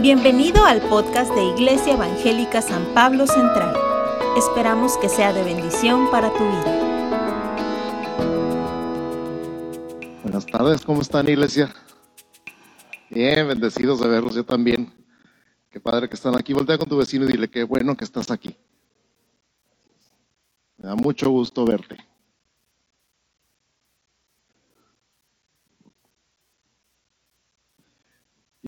Bienvenido al podcast de Iglesia Evangélica San Pablo Central. Esperamos que sea de bendición para tu vida. Buenas tardes, ¿cómo están iglesia? Bien, bendecidos de verlos, yo también. Qué padre que están aquí. Voltea con tu vecino y dile qué bueno que estás aquí. Me da mucho gusto verte.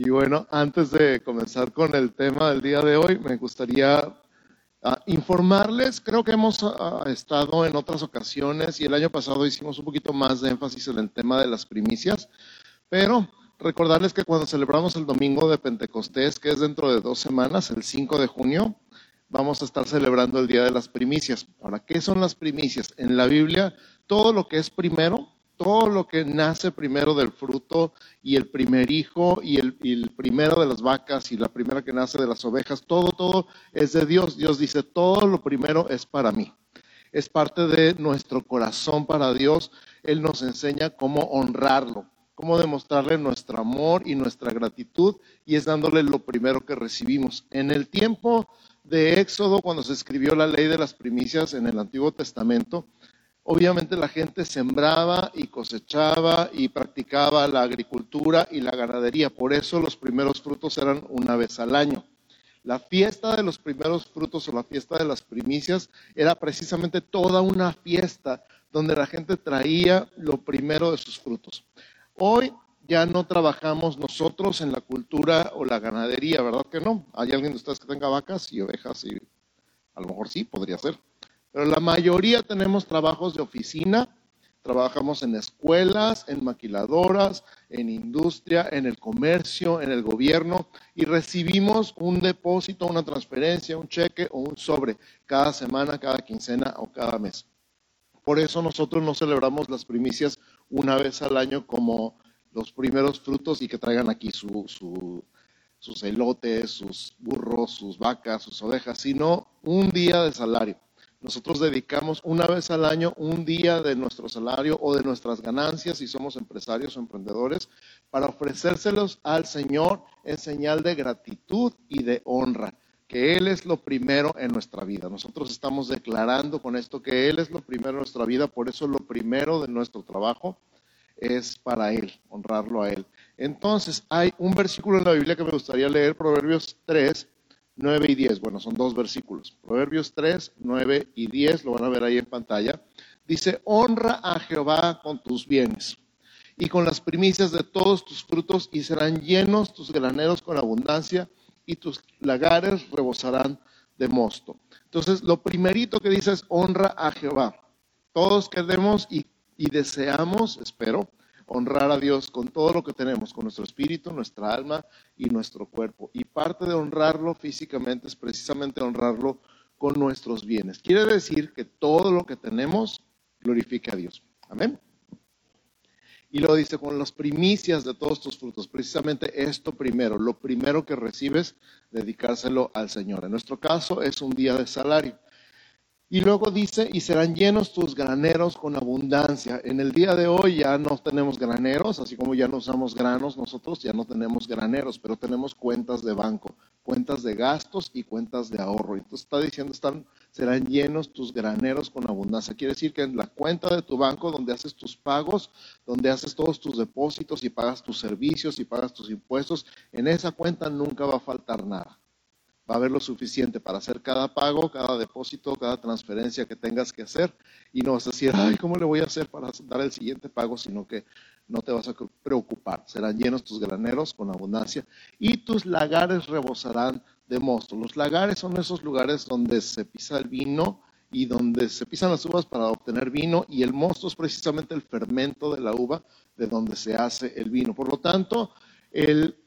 Y bueno, antes de comenzar con el tema del día de hoy, me gustaría ah, informarles, creo que hemos ah, estado en otras ocasiones y el año pasado hicimos un poquito más de énfasis en el tema de las primicias, pero recordarles que cuando celebramos el domingo de Pentecostés, que es dentro de dos semanas, el 5 de junio, vamos a estar celebrando el Día de las Primicias. ¿Para qué son las primicias? En la Biblia, todo lo que es primero todo lo que nace primero del fruto y el primer hijo y el, primero de las vacas y la primera que nace de las ovejas, todo, todo es de Dios. Dios dice, todo lo primero es para mí. Es parte de nuestro corazón para Dios. Él nos enseña cómo honrarlo, cómo demostrarle nuestro amor y nuestra gratitud y es dándole lo primero que recibimos. En el tiempo de Éxodo, cuando se escribió la ley de las primicias en el Antiguo Testamento, Obviamente la gente sembraba y cosechaba y practicaba la agricultura y la ganadería. Por eso los primeros frutos eran una vez al año. La fiesta de los primeros frutos o la fiesta de las primicias era precisamente toda una fiesta donde la gente traía lo primero de sus frutos. Hoy ya no trabajamos nosotros en la cultura o la ganadería, ¿verdad que no? ¿Hay alguien de ustedes que tenga vacas y ovejas? Y a lo mejor sí, podría ser. Pero la mayoría tenemos trabajos de oficina, trabajamos en escuelas, en maquiladoras, en industria, en el comercio, en el gobierno y recibimos un depósito, una transferencia, un cheque o un sobre cada semana, cada quincena o cada mes. Por eso nosotros no celebramos las primicias una vez al año como los primeros frutos y que traigan aquí sus elotes, sus burros, sus vacas, sus ovejas, sino un día de salario. Nosotros dedicamos una vez al año un día de nuestro salario o de nuestras ganancias, si somos empresarios o emprendedores, para ofrecérselos al Señor en señal de gratitud y de honra, que Él es lo primero en nuestra vida. Nosotros estamos declarando con esto que Él es lo primero en nuestra vida, por eso lo primero de nuestro trabajo es para Él, honrarlo a Él. Entonces, hay un versículo en la Biblia que me gustaría leer, Proverbios 3, 9 y 10. Bueno, son dos versículos. Proverbios 3, 9 y 10, lo van a ver ahí en pantalla. Dice, honra a Jehová con tus bienes y con las primicias de todos tus frutos y serán llenos tus graneros con abundancia y tus lagares rebosarán de mosto. Entonces, lo primerito que dice es honra a Jehová. Todos queremos y, y deseamos, espero, honrar a Dios con todo lo que tenemos, con nuestro espíritu, nuestra alma y nuestro cuerpo. Y parte de honrarlo físicamente es precisamente honrarlo con nuestros bienes. Quiere decir que todo lo que tenemos glorifica a Dios. Amén. Y lo dice con las primicias de todos tus frutos. Precisamente esto primero, lo primero que recibes, dedicárselo al Señor. En nuestro caso es un día de salario. Y luego dice, y serán llenos tus graneros con abundancia. En el día de hoy ya no tenemos graneros, así como ya no usamos granos, nosotros ya no tenemos graneros, pero tenemos cuentas de banco, cuentas de gastos y cuentas de ahorro. Entonces está diciendo, están, serán llenos tus graneros con abundancia. Quiere decir que en la cuenta de tu banco, donde haces tus pagos, donde haces todos tus depósitos y pagas tus servicios y pagas tus impuestos, en esa cuenta nunca va a faltar nada va a haber lo suficiente para hacer cada pago, cada depósito, cada transferencia que tengas que hacer y no vas a decir, ay, ¿cómo le voy a hacer para dar el siguiente pago? Sino que no te vas a preocupar. Serán llenos tus graneros con abundancia y tus lagares rebosarán de mosto. Los lagares son esos lugares donde se pisa el vino y donde se pisan las uvas para obtener vino y el mosto es precisamente el fermento de la uva de donde se hace el vino. Por lo tanto, el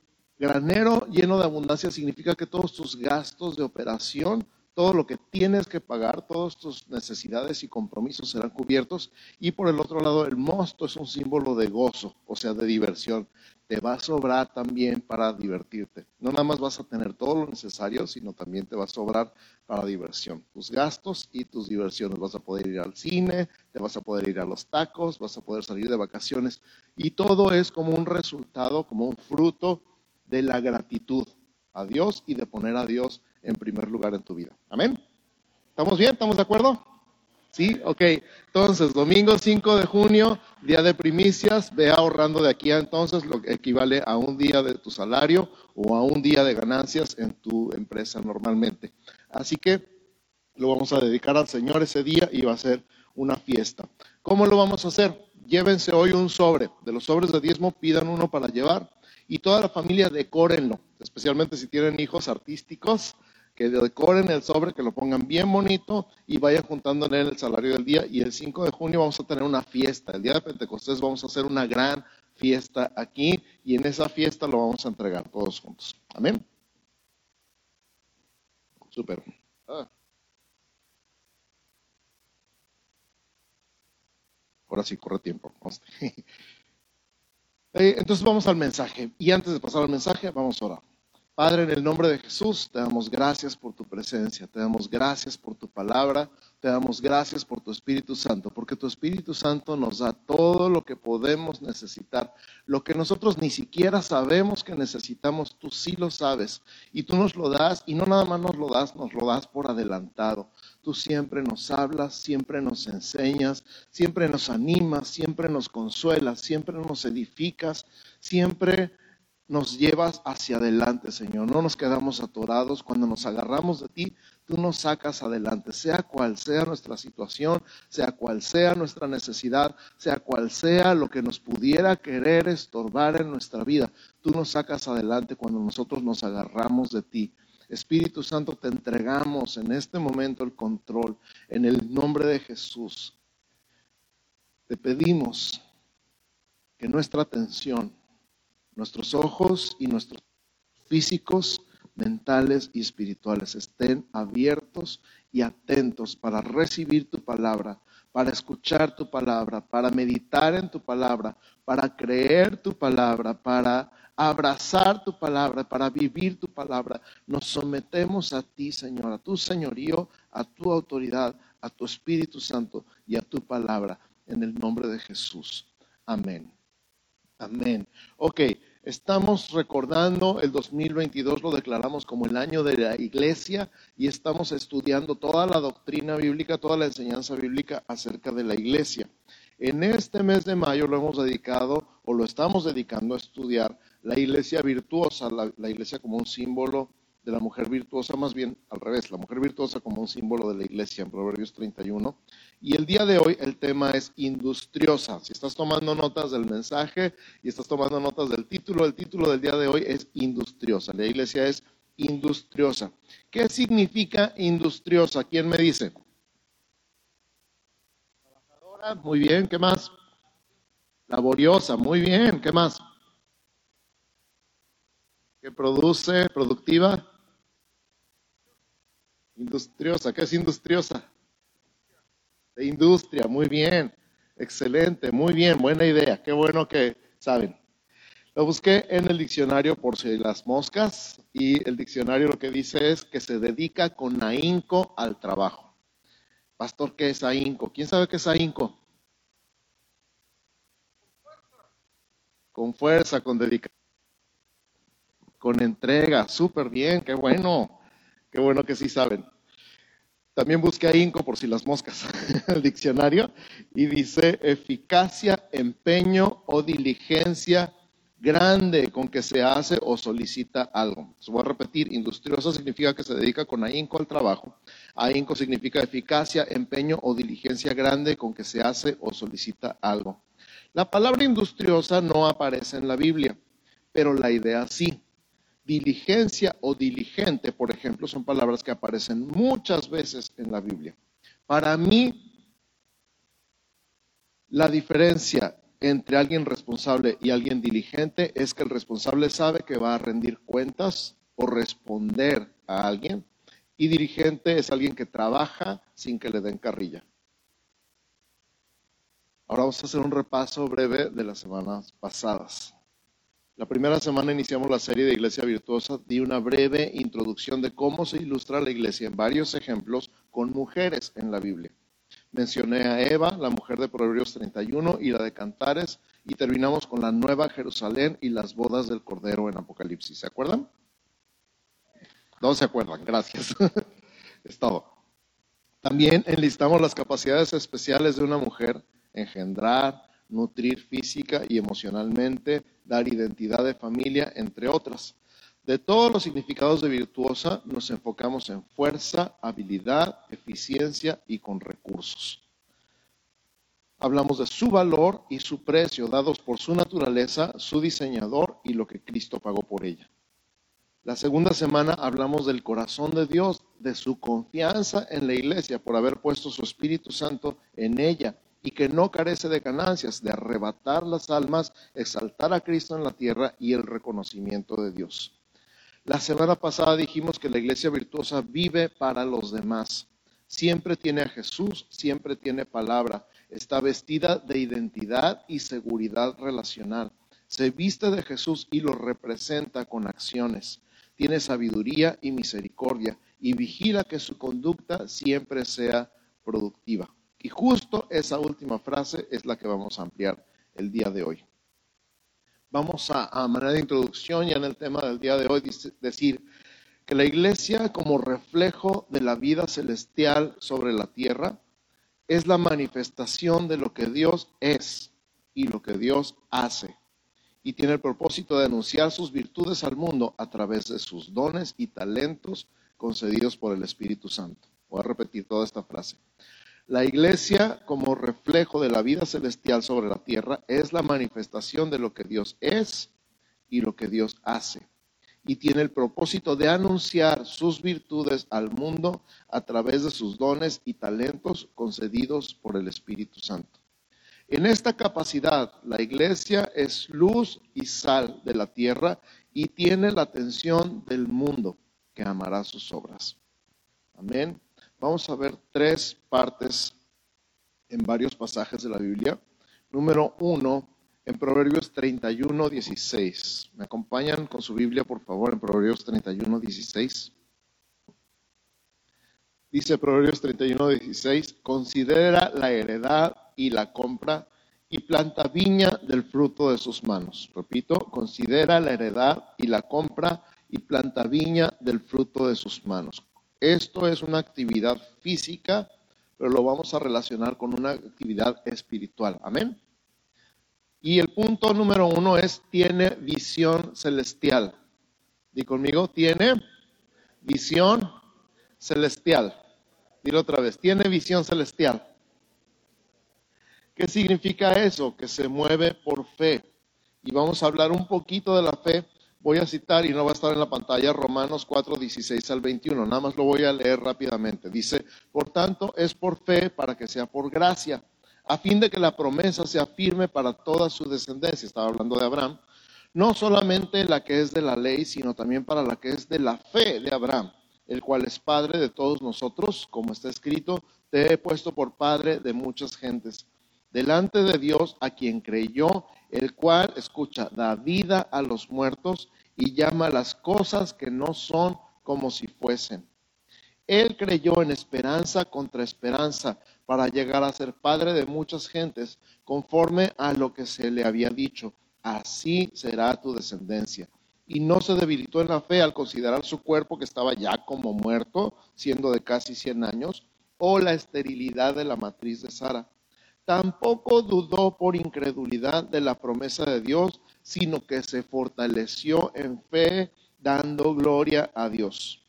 Granero lleno de abundancia significa que todos tus gastos de operación, todo lo que tienes que pagar, todas tus necesidades y compromisos serán cubiertos. Y por el otro lado, el mosto es un símbolo de gozo, o sea, de diversión. Te va a sobrar también para divertirte. No nada más vas a tener todo lo necesario, sino también te va a sobrar para diversión. Tus gastos y tus diversiones. Vas a poder ir al cine, te vas a poder ir a los tacos, vas a poder salir de vacaciones. Y todo es como un resultado, como un fruto de la gratitud. a Dios y de poner a Dios en primer lugar en tu vida. Amén. ¿Estamos bien? ¿Estamos de acuerdo? Sí, ok. Entonces, domingo 5 de junio, día de primicias, ve ahorrando de aquí a entonces lo que equivale a un día de tu salario o a un día de ganancias en tu empresa normalmente. Así que lo vamos a dedicar al Señor ese día y va a ser una fiesta. ¿Cómo lo vamos a hacer? Llévense hoy un sobre. De los sobres de diezmo pidan uno para llevar y toda la familia decórenlo, especialmente si tienen hijos artísticos, que decoren el sobre, que lo pongan bien bonito y vayan juntando en el salario del día. Y el 5 de junio vamos a tener una fiesta. El día de Pentecostés vamos a hacer una gran fiesta aquí y en esa fiesta lo vamos a entregar todos juntos. Amén. Súper. Ah. Ahora sí, corre tiempo. Eh, entonces vamos al mensaje. Y antes de pasar al mensaje, vamos a orar. Padre, en el nombre de Jesús, te damos gracias por tu presencia, te damos gracias por tu palabra, te damos gracias por tu Espíritu Santo, porque tu Espíritu Santo nos da todo lo que podemos necesitar, lo que nosotros ni siquiera sabemos que necesitamos, tú sí lo sabes, y tú nos lo das, y no nada más nos lo das, nos lo das por adelantado. Tú siempre nos hablas, siempre nos enseñas, siempre nos animas, siempre nos consuelas, siempre nos edificas, siempre nos llevas hacia adelante, Señor. No nos quedamos atorados. Cuando nos agarramos de ti, tú nos sacas adelante, sea cual sea nuestra situación, sea cual sea nuestra necesidad, sea cual sea lo que nos pudiera querer estorbar en nuestra vida. Tú nos sacas adelante cuando nosotros nos agarramos de ti. Espíritu Santo, te entregamos en este momento el control en el nombre de Jesús. Te pedimos que nuestra atención nuestros ojos y nuestros físicos, mentales y espirituales estén abiertos y atentos para recibir tu palabra, para escuchar tu palabra, para meditar en tu palabra, para creer tu palabra, para abrazar tu palabra, para vivir tu palabra. Nos sometemos a ti, Señor, a tu señorío, a tu autoridad, a tu Espíritu Santo y a tu palabra, en el nombre de Jesús. Amén. Amén. Ok, estamos recordando el 2022, lo declaramos como el año de la iglesia y estamos estudiando toda la doctrina bíblica, toda la enseñanza bíblica acerca de la iglesia. En este mes de mayo lo hemos dedicado o lo estamos dedicando a estudiar la iglesia virtuosa, la, la iglesia como un símbolo de la mujer virtuosa, más bien al revés, la mujer virtuosa como un símbolo de la iglesia en Proverbios 31. Y el día de hoy el tema es industriosa. Si estás tomando notas del mensaje y estás tomando notas del título, el título del día de hoy es industriosa. La iglesia es industriosa. ¿Qué significa industriosa? ¿Quién me dice? Trabajadora, muy bien, ¿qué más? Laboriosa, muy bien, ¿qué más? Que produce, productiva, Industriosa, ¿qué es industriosa? De industria, muy bien, excelente, muy bien, buena idea, qué bueno que saben. Lo busqué en el diccionario por si las moscas y el diccionario lo que dice es que se dedica con ahínco al trabajo. Pastor, ¿qué es ahínco? ¿Quién sabe qué es ahínco? Con fuerza, con dedicación, con entrega, súper bien, qué bueno. Qué bueno que sí saben. También busqué ahínco por si las moscas, el diccionario, y dice eficacia, empeño o diligencia grande con que se hace o solicita algo. Se voy a repetir, industriosa significa que se dedica con ahínco al trabajo. Ahínco significa eficacia, empeño o diligencia grande con que se hace o solicita algo. La palabra industriosa no aparece en la Biblia, pero la idea sí. Diligencia o diligente, por ejemplo, son palabras que aparecen muchas veces en la Biblia. Para mí, la diferencia entre alguien responsable y alguien diligente es que el responsable sabe que va a rendir cuentas o responder a alguien y diligente es alguien que trabaja sin que le den carrilla. Ahora vamos a hacer un repaso breve de las semanas pasadas. La primera semana iniciamos la serie de Iglesia Virtuosa, di una breve introducción de cómo se ilustra la iglesia en varios ejemplos con mujeres en la Biblia. Mencioné a Eva, la mujer de Proverbios 31 y la de Cantares, y terminamos con la Nueva Jerusalén y las bodas del Cordero en Apocalipsis. ¿Se acuerdan? Todos se acuerdan, gracias. es todo. También enlistamos las capacidades especiales de una mujer, engendrar, nutrir física y emocionalmente, dar identidad de familia, entre otras. De todos los significados de virtuosa, nos enfocamos en fuerza, habilidad, eficiencia y con recursos. Hablamos de su valor y su precio, dados por su naturaleza, su diseñador y lo que Cristo pagó por ella. La segunda semana hablamos del corazón de Dios, de su confianza en la iglesia por haber puesto su Espíritu Santo en ella y que no carece de ganancias, de arrebatar las almas, exaltar a Cristo en la tierra y el reconocimiento de Dios. La semana pasada dijimos que la iglesia virtuosa vive para los demás. Siempre tiene a Jesús, siempre tiene palabra. Está vestida de identidad y seguridad relacional. Se viste de Jesús y lo representa con acciones tiene sabiduría y misericordia y vigila que su conducta siempre sea productiva. Y justo esa última frase es la que vamos a ampliar el día de hoy. Vamos a, a manera de introducción ya en el tema del día de hoy decir que la iglesia como reflejo de la vida celestial sobre la tierra es la manifestación de lo que Dios es y lo que Dios hace y tiene el propósito de anunciar sus virtudes al mundo a través de sus dones y talentos concedidos por el Espíritu Santo. Voy a repetir toda esta frase. La iglesia, como reflejo de la vida celestial sobre la tierra, es la manifestación de lo que Dios es y lo que Dios hace. Y tiene el propósito de anunciar sus virtudes al mundo a través de sus dones y talentos concedidos por el Espíritu Santo. En esta capacidad, la iglesia es luz y sal de la tierra y tiene la atención del mundo que amará sus obras. Amén. Vamos a ver tres partes en varios pasajes de la Biblia. Número uno, en Proverbios 31, 16. ¿Me acompañan con su Biblia, por favor, en Proverbios 31, 16? Dice Proverbios 31, 16, considera la heredad y la compra y planta viña del fruto de sus manos. Repito, considera la heredad y la compra y planta viña del fruto de sus manos. Esto es una actividad física, pero lo vamos a relacionar con una actividad espiritual. Amén. Y el punto número uno es, tiene visión celestial. Di conmigo, tiene visión celestial. Dilo otra vez, tiene visión celestial. ¿Qué significa eso? Que se mueve por fe. Y vamos a hablar un poquito de la fe. Voy a citar, y no va a estar en la pantalla, Romanos 4, 16 al 21. Nada más lo voy a leer rápidamente. Dice, por tanto, es por fe para que sea por gracia, a fin de que la promesa sea firme para toda su descendencia. Estaba hablando de Abraham. No solamente la que es de la ley, sino también para la que es de la fe de Abraham, el cual es Padre de todos nosotros, como está escrito, te he puesto por Padre de muchas gentes delante de Dios a quien creyó, el cual, escucha, da vida a los muertos y llama las cosas que no son como si fuesen. Él creyó en esperanza contra esperanza para llegar a ser padre de muchas gentes, conforme a lo que se le había dicho. Así será tu descendencia. Y no se debilitó en la fe al considerar su cuerpo que estaba ya como muerto, siendo de casi 100 años, o la esterilidad de la matriz de Sara Tampoco dudó por incredulidad de la promesa de Dios, sino que se fortaleció en fe, dando gloria a Dios,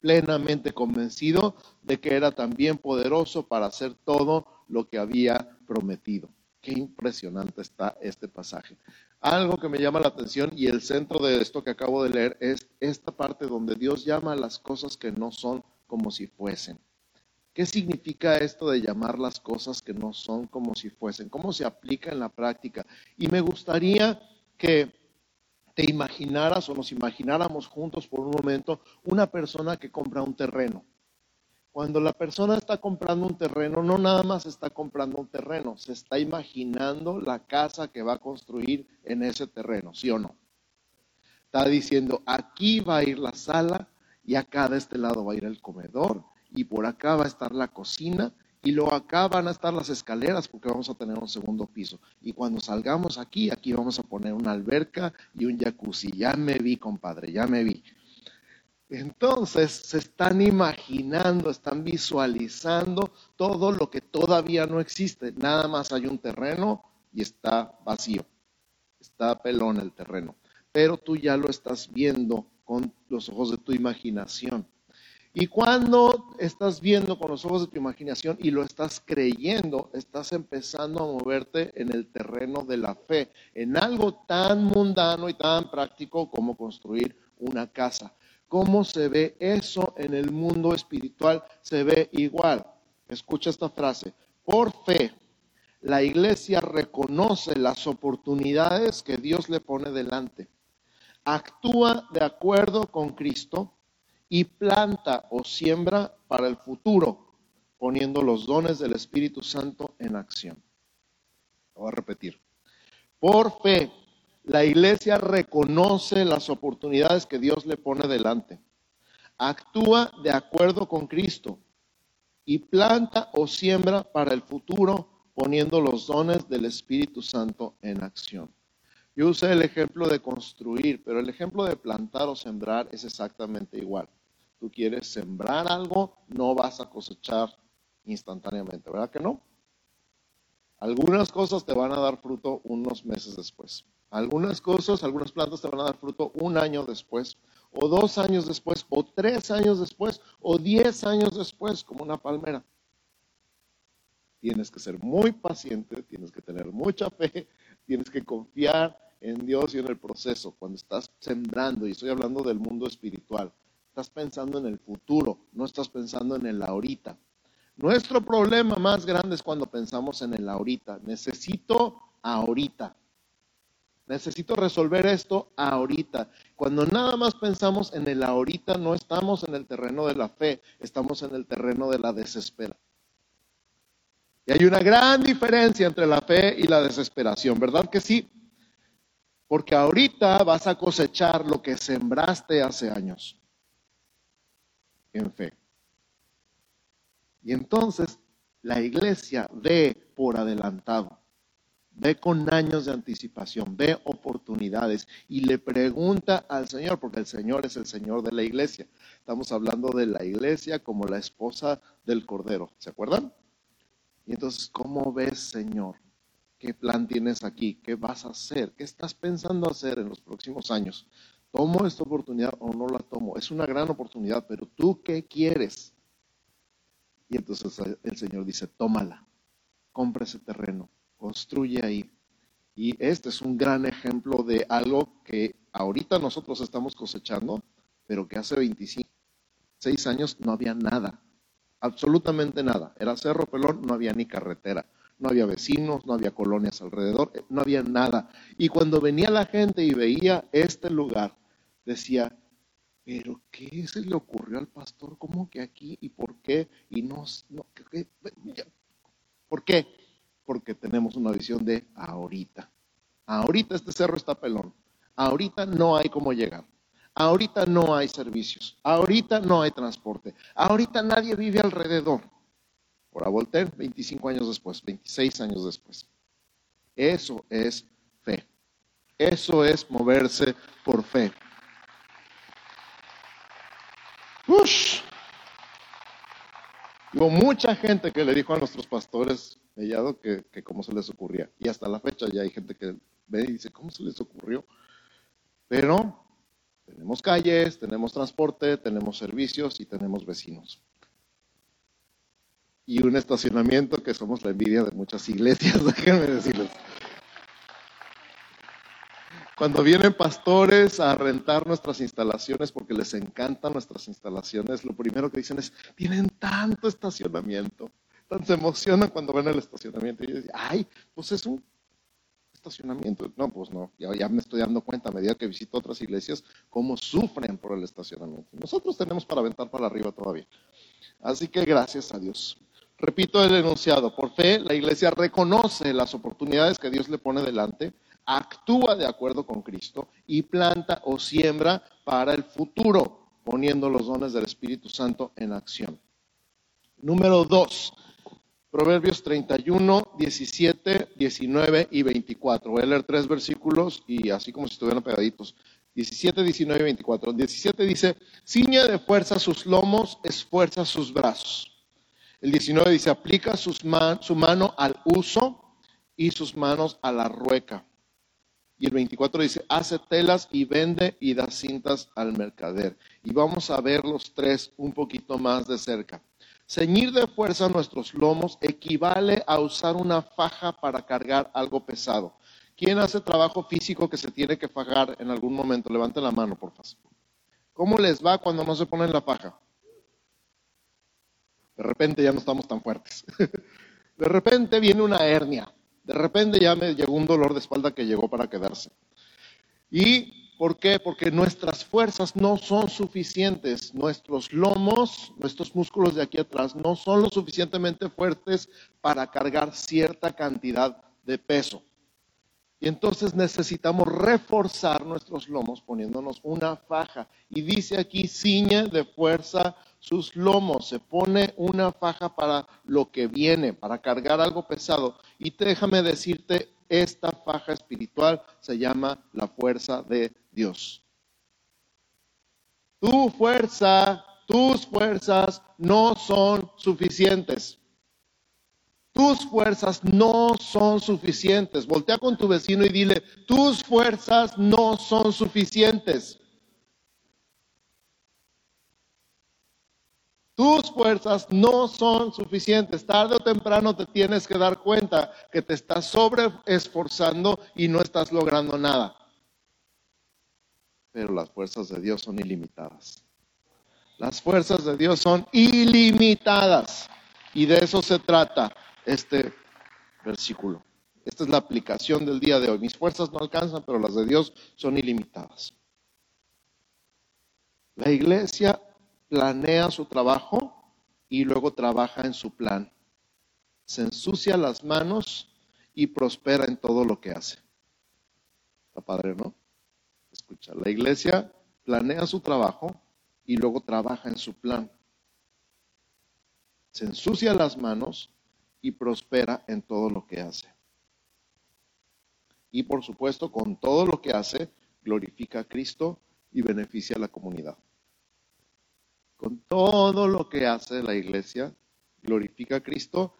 plenamente convencido de que era también poderoso para hacer todo lo que había prometido. Qué impresionante está este pasaje. Algo que me llama la atención y el centro de esto que acabo de leer es esta parte donde Dios llama a las cosas que no son como si fuesen. ¿Qué significa esto de llamar las cosas que no son como si fuesen? ¿Cómo se aplica en la práctica? Y me gustaría que te imaginaras o nos imagináramos juntos por un momento una persona que compra un terreno. Cuando la persona está comprando un terreno, no nada más está comprando un terreno, se está imaginando la casa que va a construir en ese terreno, ¿sí o no? Está diciendo, aquí va a ir la sala y acá de este lado va a ir el comedor y por acá va a estar la cocina y luego acá van a estar las escaleras porque vamos a tener un segundo piso. Y cuando salgamos aquí, aquí vamos a poner una alberca y un jacuzzi. Ya me vi, compadre, ya me vi. Entonces se están imaginando, están visualizando todo lo que todavía no existe. Nada más hay un terreno y está vacío. Está pelón el terreno. Pero tú ya lo estás viendo con los ojos de tu imaginación. Y cuando estás viendo con los ojos de tu imaginación y lo estás creyendo, estás empezando a moverte en el terreno de la fe, en algo tan mundano y tan práctico como construir una casa. ¿Cómo se ve eso en el mundo espiritual? Se ve igual. Escucha esta frase. Por fe, la iglesia reconoce las oportunidades que Dios le pone delante. Actúa de acuerdo con Cristo y planta o siembra para el futuro, poniendo los dones del Espíritu Santo en acción. Lo voy a repetir. Por fe, la iglesia reconoce las oportunidades que Dios le pone delante. Actúa de acuerdo con Cristo y planta o siembra para el futuro poniendo los dones del Espíritu Santo en acción. Yo usé el ejemplo de construir, pero el ejemplo de plantar o sembrar es exactamente igual. Tú quieres sembrar algo, no vas a cosechar instantáneamente, ¿verdad que no? Algunas cosas te van a dar fruto unos meses después. Algunas cosas, algunas plantas te van a dar fruto un año después, o dos años después, o tres años después, o diez años después, como una palmera. Tienes que ser muy paciente, tienes que tener mucha fe, tienes que confiar en Dios y en el proceso. Cuando estás sembrando, y estoy hablando del mundo espiritual, estás pensando en el futuro, no estás pensando en el ahorita. Nuestro problema más grande es cuando pensamos en el ahorita. Necesito ahorita. Necesito resolver esto ahorita. Cuando nada más pensamos en el ahorita, no estamos en el terreno de la fe, estamos en el terreno de la desesperación. Y hay una gran diferencia entre la fe y la desesperación, ¿verdad que sí? Porque ahorita vas a cosechar lo que sembraste hace años en fe. Y entonces la iglesia ve por adelantado ve con años de anticipación, ve oportunidades y le pregunta al Señor, porque el Señor es el Señor de la iglesia. Estamos hablando de la iglesia como la esposa del Cordero, ¿se acuerdan? Y entonces, ¿cómo ves, Señor? ¿Qué plan tienes aquí? ¿Qué vas a hacer? ¿Qué estás pensando hacer en los próximos años? ¿Tomo esta oportunidad o no la tomo? Es una gran oportunidad, pero tú qué quieres? Y entonces el Señor dice, tómala, compra ese terreno, construye ahí. Y este es un gran ejemplo de algo que ahorita nosotros estamos cosechando, pero que hace 26 años no había nada, absolutamente nada. Era cerro pelón, no había ni carretera, no había vecinos, no había colonias alrededor, no había nada. Y cuando venía la gente y veía este lugar, decía, pero ¿qué se le ocurrió al pastor? ¿Cómo que aquí? ¿Y por qué? Y no, no ¿por qué? porque tenemos una visión de ahorita. Ahorita este cerro está pelón. Ahorita no hay cómo llegar. Ahorita no hay servicios. Ahorita no hay transporte. Ahorita nadie vive alrededor. Por Voltaire, 25 años después, 26 años después. Eso es fe. Eso es moverse por fe. Hubo mucha gente que le dijo a nuestros pastores, Mellado que, que cómo se les ocurría. Y hasta la fecha ya hay gente que ve y dice, ¿cómo se les ocurrió? Pero tenemos calles, tenemos transporte, tenemos servicios y tenemos vecinos. Y un estacionamiento que somos la envidia de muchas iglesias, déjenme decirles. Cuando vienen pastores a rentar nuestras instalaciones porque les encantan nuestras instalaciones, lo primero que dicen es, tienen tanto estacionamiento se emocionan cuando ven el estacionamiento. Y yo decía, ay, pues es un estacionamiento. No, pues no, ya, ya, me estoy dando cuenta a medida que visito otras iglesias cómo sufren por el estacionamiento. Nosotros tenemos para aventar para arriba todavía. Así que gracias a Dios. Repito el enunciado, por fe la iglesia reconoce las oportunidades que Dios le pone delante, actúa de acuerdo con Cristo y planta o siembra para el futuro, poniendo los dones del Espíritu Santo en acción. Número dos, Proverbios 31, 17, 19 y 24. Voy a leer tres versículos y así como si estuvieran pegaditos. 17, 19 y 24. 17 dice, ciñe de fuerza sus lomos, esfuerza sus brazos. El 19 dice, aplica sus su mano al uso y sus manos a la rueca. Y el 24 dice, hace telas y vende y da cintas al mercader. Y vamos a ver los tres un poquito más de cerca. Ceñir de fuerza nuestros lomos equivale a usar una faja para cargar algo pesado. ¿Quién hace trabajo físico que se tiene que fajar en algún momento? Levante la mano, por favor. ¿Cómo les va cuando no se ponen la faja? De repente ya no estamos tan fuertes. De repente viene una hernia. De repente ya me llegó un dolor de espalda que llegó para quedarse. ¿Y por qué? Porque nuestras fuerzas no son suficientes. Nuestros lomos, nuestros músculos de aquí atrás, no son lo suficientemente fuertes para cargar cierta cantidad de peso. Y entonces necesitamos reforzar nuestros lomos poniéndonos una faja. Y dice aquí, ciñe de fuerza sus lomos, se pone una faja para lo que viene, para cargar algo pesado. Y déjame decirte, esta faja espiritual se llama la fuerza de Dios. Tu fuerza, tus fuerzas no son suficientes. Tus fuerzas no son suficientes. Voltea con tu vecino y dile, tus fuerzas no son suficientes. Tus fuerzas no son suficientes. Tarde o temprano te tienes que dar cuenta que te estás sobre esforzando y no estás logrando nada. Pero las fuerzas de Dios son ilimitadas. Las fuerzas de Dios son ilimitadas. Y de eso se trata este versículo. Esta es la aplicación del día de hoy. Mis fuerzas no alcanzan, pero las de Dios son ilimitadas. La iglesia planea su trabajo y luego trabaja en su plan. Se ensucia las manos y prospera en todo lo que hace. Está padre, ¿no? Escucha, la iglesia planea su trabajo y luego trabaja en su plan. Se ensucia las manos y prospera en todo lo que hace. Y por supuesto, con todo lo que hace, glorifica a Cristo y beneficia a la comunidad. Con todo lo que hace la iglesia, glorifica a Cristo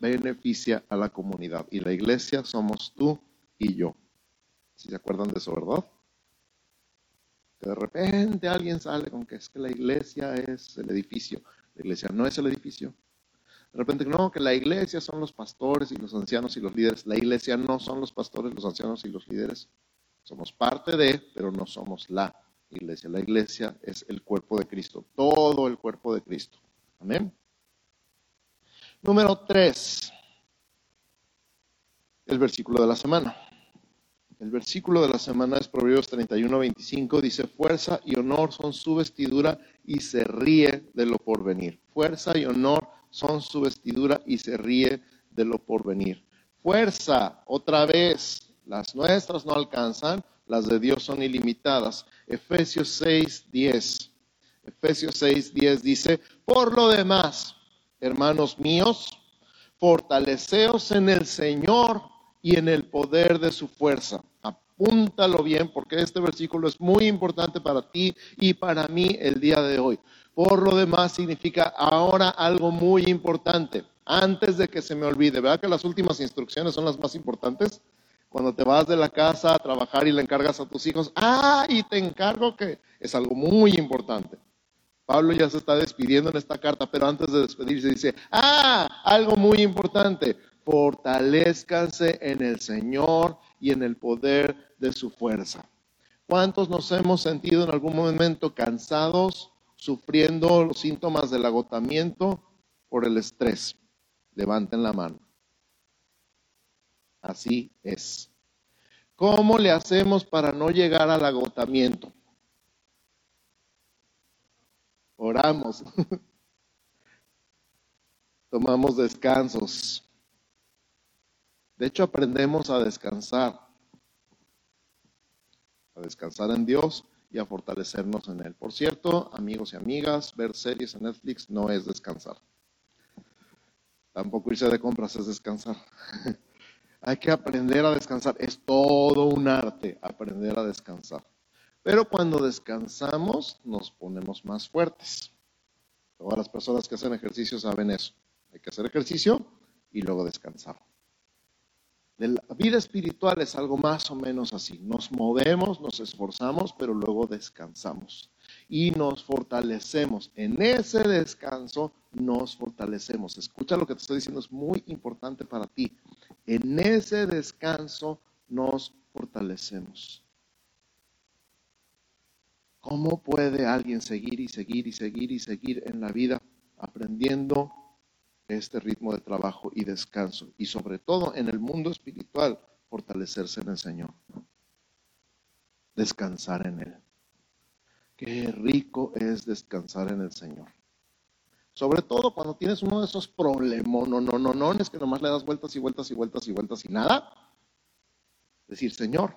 beneficia a la comunidad. Y la iglesia somos tú y yo. Si se acuerdan de eso, ¿verdad? Que de repente alguien sale con que es que la iglesia es el edificio. La iglesia no es el edificio. De repente, no, que la iglesia son los pastores y los ancianos y los líderes. La iglesia no son los pastores, los ancianos y los líderes. Somos parte de, pero no somos la iglesia. La iglesia es el cuerpo de Cristo, todo el cuerpo de Cristo. Amén. Número tres, el versículo de la semana. El versículo de la semana es Proverbios 31, 25, dice, fuerza y honor son su vestidura y se ríe de lo porvenir. Fuerza y honor son su vestidura y se ríe de lo porvenir. Fuerza, otra vez, las nuestras no alcanzan, las de Dios son ilimitadas. Efesios 6, 10. Efesios 6, 10 dice, por lo demás, hermanos míos, fortaleceos en el Señor y en el poder de su fuerza. Apúntalo bien porque este versículo es muy importante para ti y para mí el día de hoy. Por lo demás significa ahora algo muy importante, antes de que se me olvide. ¿Verdad que las últimas instrucciones son las más importantes? Cuando te vas de la casa a trabajar y le encargas a tus hijos, ah, y te encargo que es algo muy importante. Pablo ya se está despidiendo en esta carta, pero antes de despedirse dice, ah, algo muy importante, fortalezcanse en el Señor y en el poder de su fuerza. ¿Cuántos nos hemos sentido en algún momento cansados, sufriendo los síntomas del agotamiento por el estrés. Levanten la mano. Así es. ¿Cómo le hacemos para no llegar al agotamiento? Oramos. Tomamos descansos. De hecho, aprendemos a descansar. A descansar en Dios y a fortalecernos en Él. Por cierto, amigos y amigas, ver series en Netflix no es descansar. Tampoco irse de compras es descansar. Hay que aprender a descansar. Es todo un arte aprender a descansar. Pero cuando descansamos nos ponemos más fuertes. Todas las personas que hacen ejercicio saben eso. Hay que hacer ejercicio y luego descansar. La vida espiritual es algo más o menos así. Nos movemos, nos esforzamos, pero luego descansamos y nos fortalecemos. En ese descanso nos fortalecemos. Escucha lo que te estoy diciendo, es muy importante para ti. En ese descanso nos fortalecemos. ¿Cómo puede alguien seguir y seguir y seguir y seguir en la vida aprendiendo este ritmo de trabajo y descanso. Y sobre todo en el mundo espiritual, fortalecerse en el Señor. Descansar en Él. Qué rico es descansar en el Señor. Sobre todo cuando tienes uno de esos problemas, que nomás le das vueltas y vueltas y vueltas y vueltas y nada. Decir, Señor,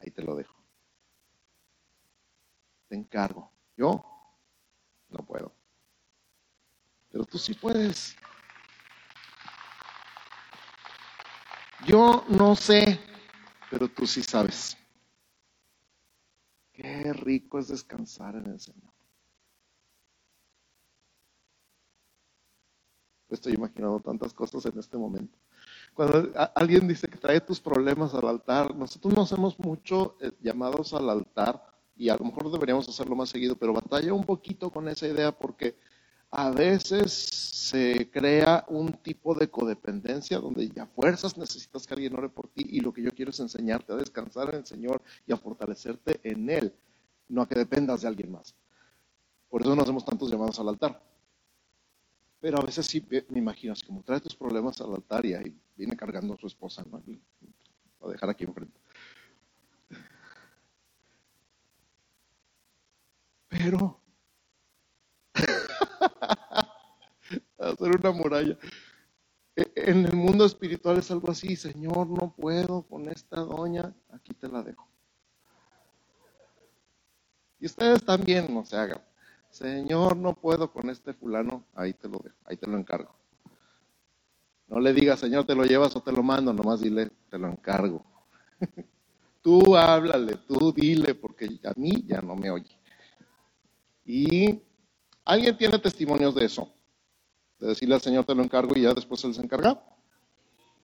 ahí te lo dejo. Te encargo. Yo no puedo pero tú sí puedes. Yo no sé, pero tú sí sabes. Qué rico es descansar en el Señor. Estoy imaginando tantas cosas en este momento. Cuando alguien dice que trae tus problemas al altar, nosotros no hacemos mucho eh, llamados al altar y a lo mejor deberíamos hacerlo más seguido, pero batalla un poquito con esa idea porque a veces se crea un tipo de codependencia donde ya fuerzas necesitas que alguien ore por ti y lo que yo quiero es enseñarte a descansar en el Señor y a fortalecerte en Él, no a que dependas de alguien más. Por eso no hacemos tantos llamados al altar. Pero a veces sí me imagino, así como trae tus problemas al altar y ahí viene cargando a su esposa, ¿no? a dejar aquí enfrente. Pero hacer una muralla. E, en el mundo espiritual es algo así, Señor, no puedo con esta doña, aquí te la dejo. Y ustedes también no se hagan. Señor, no puedo con este fulano, ahí te lo dejo, ahí te lo encargo. No le digas, Señor, te lo llevas o te lo mando, nomás dile, te lo encargo. tú háblale, tú dile, porque a mí ya no me oye. Y alguien tiene testimonios de eso de decirle al Señor te lo encargo y ya después se encarga?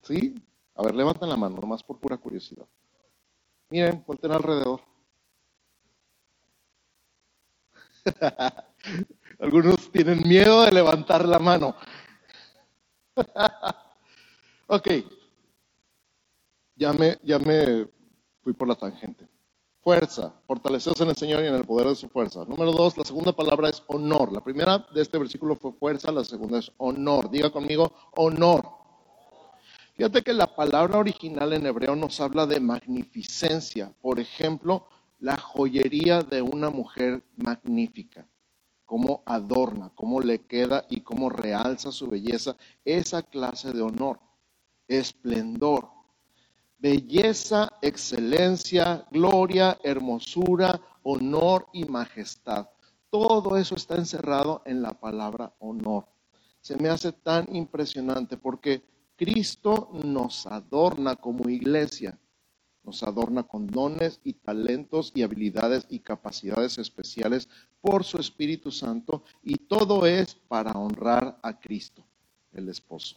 ¿Sí? A ver, levanten la mano, nomás por pura curiosidad. Miren, vuelten alrededor. Algunos tienen miedo de levantar la mano. ok. Ya me, ya me fui por la tangente. Fuerza, fortalecerse en el Señor y en el poder de su fuerza. Número dos, la segunda palabra es honor. La primera de este versículo fue fuerza, la segunda es honor. Diga conmigo, honor. Fíjate que la palabra original en hebreo nos habla de magnificencia. Por ejemplo, la joyería de una mujer magnífica. Cómo adorna, cómo le queda y cómo realza su belleza. Esa clase de honor, esplendor, belleza, excelencia, gloria, hermosura, honor y majestad. Todo eso está encerrado en la palabra honor. Se me hace tan impresionante porque Cristo nos adorna como iglesia, nos adorna con dones y talentos y habilidades y capacidades especiales por su Espíritu Santo y todo es para honrar a Cristo, el esposo.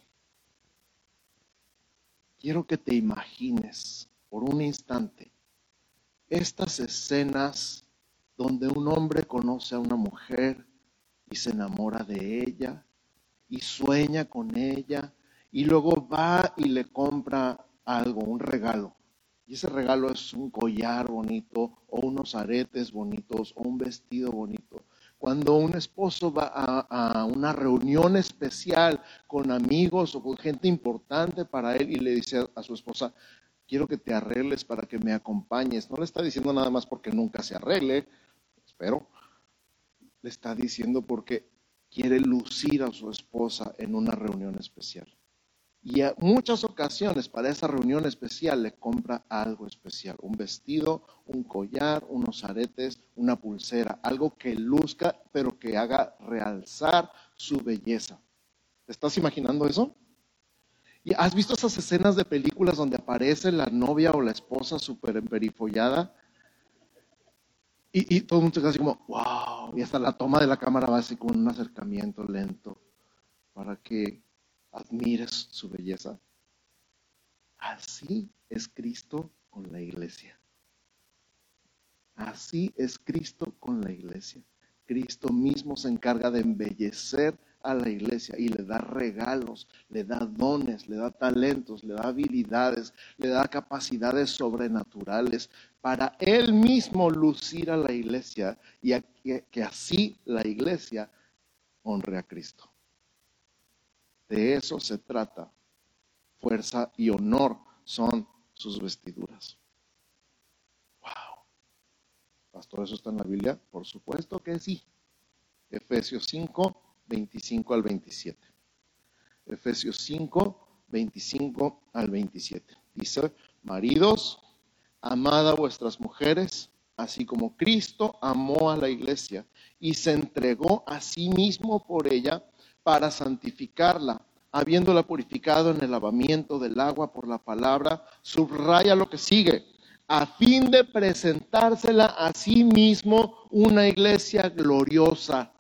Quiero que te imagines por un instante estas escenas donde un hombre conoce a una mujer y se enamora de ella y sueña con ella y luego va y le compra algo, un regalo. Y ese regalo es un collar bonito o unos aretes bonitos o un vestido bonito. Cuando un esposo va a, una reunión especial con amigos o con gente importante para él y le dice a su esposa, quiero que te arregles para que me acompañes. No le está diciendo nada más porque nunca se arregle, espero. Le está diciendo porque quiere lucir a su esposa en una reunión especial. Y muchas ocasiones para esa reunión especial le compra algo especial, un vestido, un collar, unos aretes, una pulsera, algo que luzca, pero que haga realzar su belleza. ¿Te estás imaginando eso? ¿Y has visto esas escenas de películas donde aparece la novia o la esposa súper emperifollada? Y, y, todo el mundo queda así como, wow, y hasta la toma de la cámara va así con un acercamiento lento para que admires su belleza. Así es Cristo con la iglesia. Así es Cristo con la iglesia. Cristo mismo se encarga de embellecer a la iglesia y le da regalos, le da dones, le da talentos, le da habilidades, le da capacidades sobrenaturales para él mismo lucir a la iglesia y que, así la iglesia honre a Cristo. De eso se trata. Fuerza y honor son sus vestiduras. Wow. Pastor, ¿eso está en la Biblia? Por supuesto que sí. Efesios 5, 25 al 27. Efesios 5, 25 al 27. Dice, maridos, amad a vuestras mujeres, así como Cristo amó a la iglesia y se entregó a sí mismo por ella para santificarla, habiéndola purificado en el lavamiento del agua por la palabra, subraya lo que sigue, a fin de presentársela a sí mismo una iglesia gloriosa,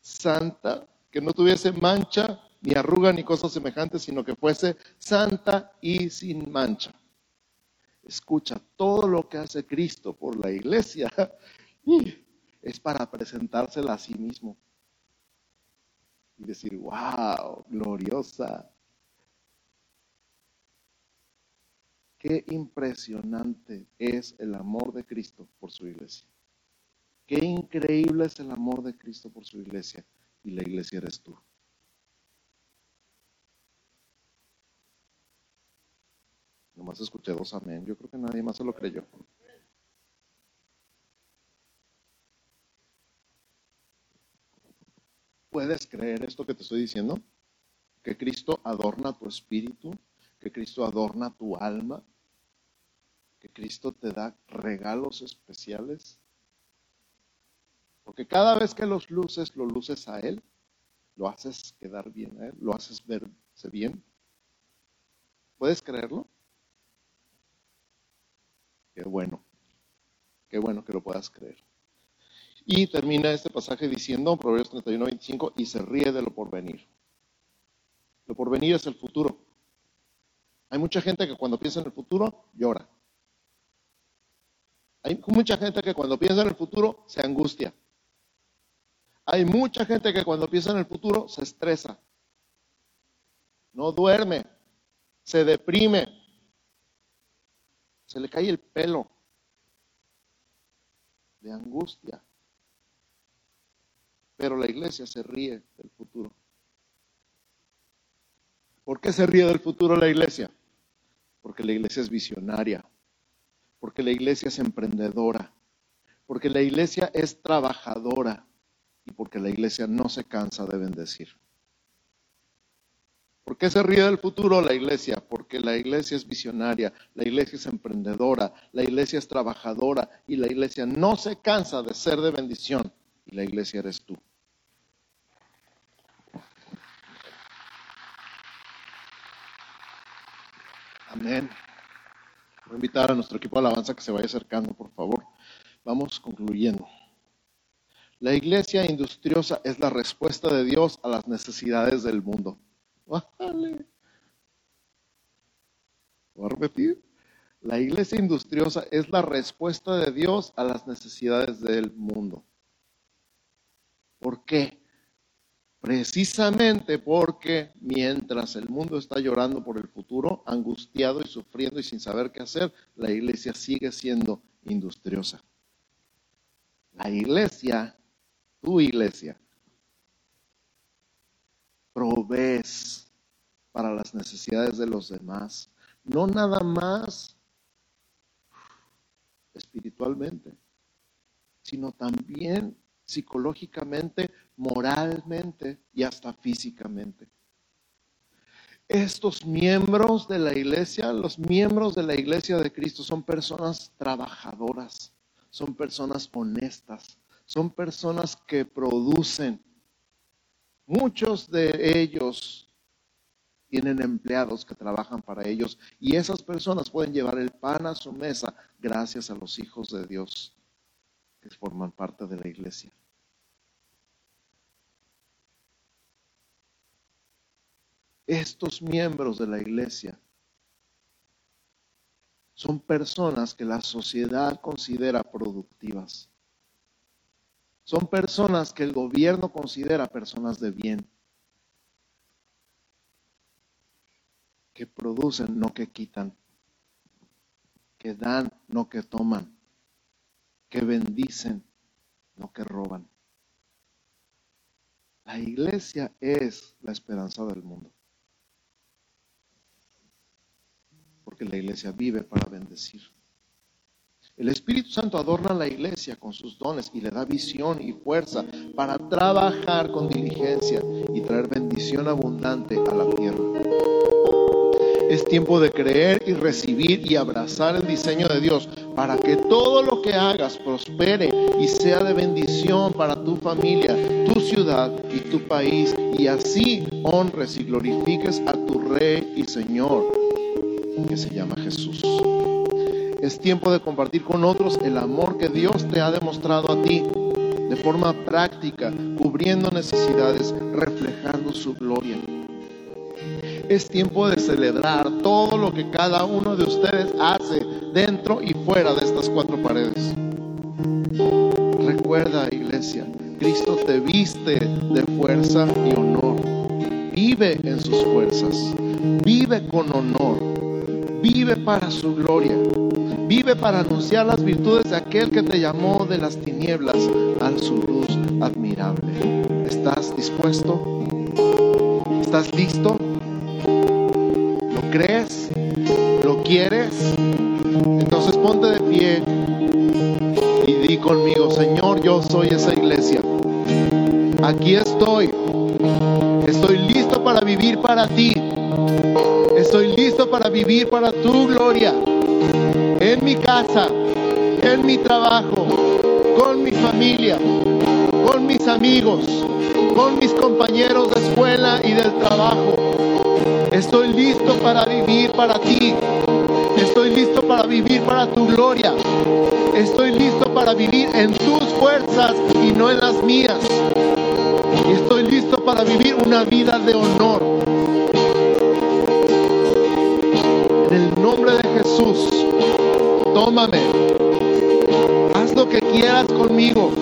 santa, que no tuviese mancha, ni arruga, ni cosas semejantes, sino que fuese santa y sin mancha. Escucha, todo lo que hace Cristo por la iglesia es para presentársela a sí mismo. Y decir, wow, gloriosa. Qué impresionante es el amor de Cristo por su iglesia. Qué increíble es el amor de Cristo por su iglesia. Y la iglesia eres tú. Nomás escuché dos amén. Yo creo que nadie más se lo creyó. ¿Puedes creer esto que te estoy diciendo? Que Cristo adorna tu espíritu, que Cristo adorna tu alma, que Cristo te da regalos especiales. Porque cada vez que los luces, lo luces a Él, lo haces quedar bien a Él, lo haces verse bien. ¿Puedes creerlo? Qué bueno, qué bueno que lo puedas creer. Y termina este pasaje diciendo, Proverbios 31, 25, y se ríe de lo porvenir. Lo porvenir es el futuro. Hay mucha gente que cuando piensa en el futuro llora. Hay mucha gente que cuando piensa en el futuro se angustia. Hay mucha gente que cuando piensa en el futuro se estresa. No duerme, se deprime, se le cae el pelo de angustia. Pero la iglesia se ríe del futuro. ¿Por qué se ríe del futuro la iglesia? Porque la iglesia es visionaria, porque la iglesia es emprendedora, porque la iglesia es trabajadora y porque la iglesia no se cansa de bendecir. ¿Por qué se ríe del futuro la iglesia? Porque la iglesia es visionaria, la iglesia es emprendedora, la iglesia es trabajadora y la iglesia no se cansa de ser de bendición. Y la iglesia eres tú. Amén. Voy a invitar a nuestro equipo de alabanza que se vaya acercando, por favor. Vamos concluyendo. La iglesia industriosa es la respuesta de Dios a las necesidades del mundo. Vale. Voy a repetir. La iglesia industriosa es la respuesta de Dios a las necesidades del mundo. ¿Por qué? Precisamente porque mientras el mundo está llorando por el futuro, angustiado y sufriendo y sin saber qué hacer, la iglesia sigue siendo industriosa. La iglesia, tu iglesia, provees para las necesidades de los demás. No nada más espiritualmente, sino también psicológicamente, moralmente y hasta físicamente. Estos miembros de la iglesia, los miembros de la iglesia de Cristo son personas trabajadoras, son personas honestas, son personas que producen Muchos de ellos tienen empleados que trabajan para ellos y esas personas pueden llevar el pan a su mesa gracias a los hijos de Dios que forman parte de la iglesia. Estos miembros de la iglesia son personas que la sociedad considera productivas. Son personas que el gobierno considera personas de bien. Que producen, no que quitan. Que dan, no que toman. Que bendicen, no que roban. La iglesia es la esperanza del mundo. Porque la iglesia vive para bendecir. El Espíritu Santo adorna la iglesia con sus dones y le da visión y fuerza para trabajar con diligencia y traer bendición abundante a la tierra. Es tiempo de creer y recibir y abrazar el diseño de Dios para que todo lo que hagas prospere y sea de bendición para tu familia, tu ciudad y tu país y así honres y glorifiques a tu Rey y Señor que se llama Jesús. Es tiempo de compartir con otros el amor que Dios te ha demostrado a ti de forma práctica, cubriendo necesidades, reflejando su gloria. Es tiempo de celebrar todo lo que cada uno de ustedes hace dentro y fuera de estas cuatro paredes. Recuerda, iglesia, Cristo te viste de fuerza y honor. Vive en sus fuerzas. Vive con honor. Vive para su gloria. Vive para anunciar las virtudes de aquel que te llamó de las tinieblas a su luz admirable. ¿Estás dispuesto? ¿Estás listo? Quieres? Entonces ponte de pie y di conmigo, Señor, yo soy esa iglesia. Aquí estoy. Estoy listo para vivir para ti. Estoy listo para vivir para tu gloria en mi casa, en mi trabajo, con mi familia, con mis amigos, con mis compañeros de escuela y del trabajo. Estoy listo para vivir para ti. Vivir para tu gloria. Estoy listo para vivir en tus fuerzas y no en las mías. Y estoy listo para vivir una vida de honor. En el nombre de Jesús tómame. Haz lo que quieras conmigo.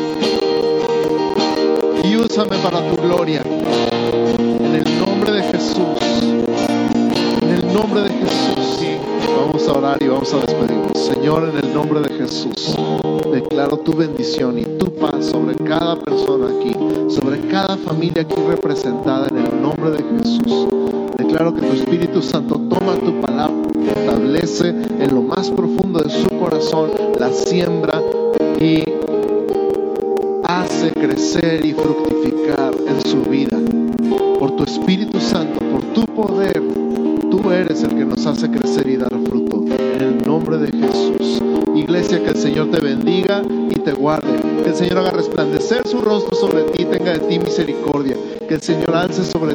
Y úsame para tu gloria. Tu bendición y tu paz sobre cada persona aquí, sobre cada familia aquí representada en el nombre de Jesús. Declaro que tu Espíritu Santo toma tu palabra, establece en lo más profundo de su corazón la siembra sobre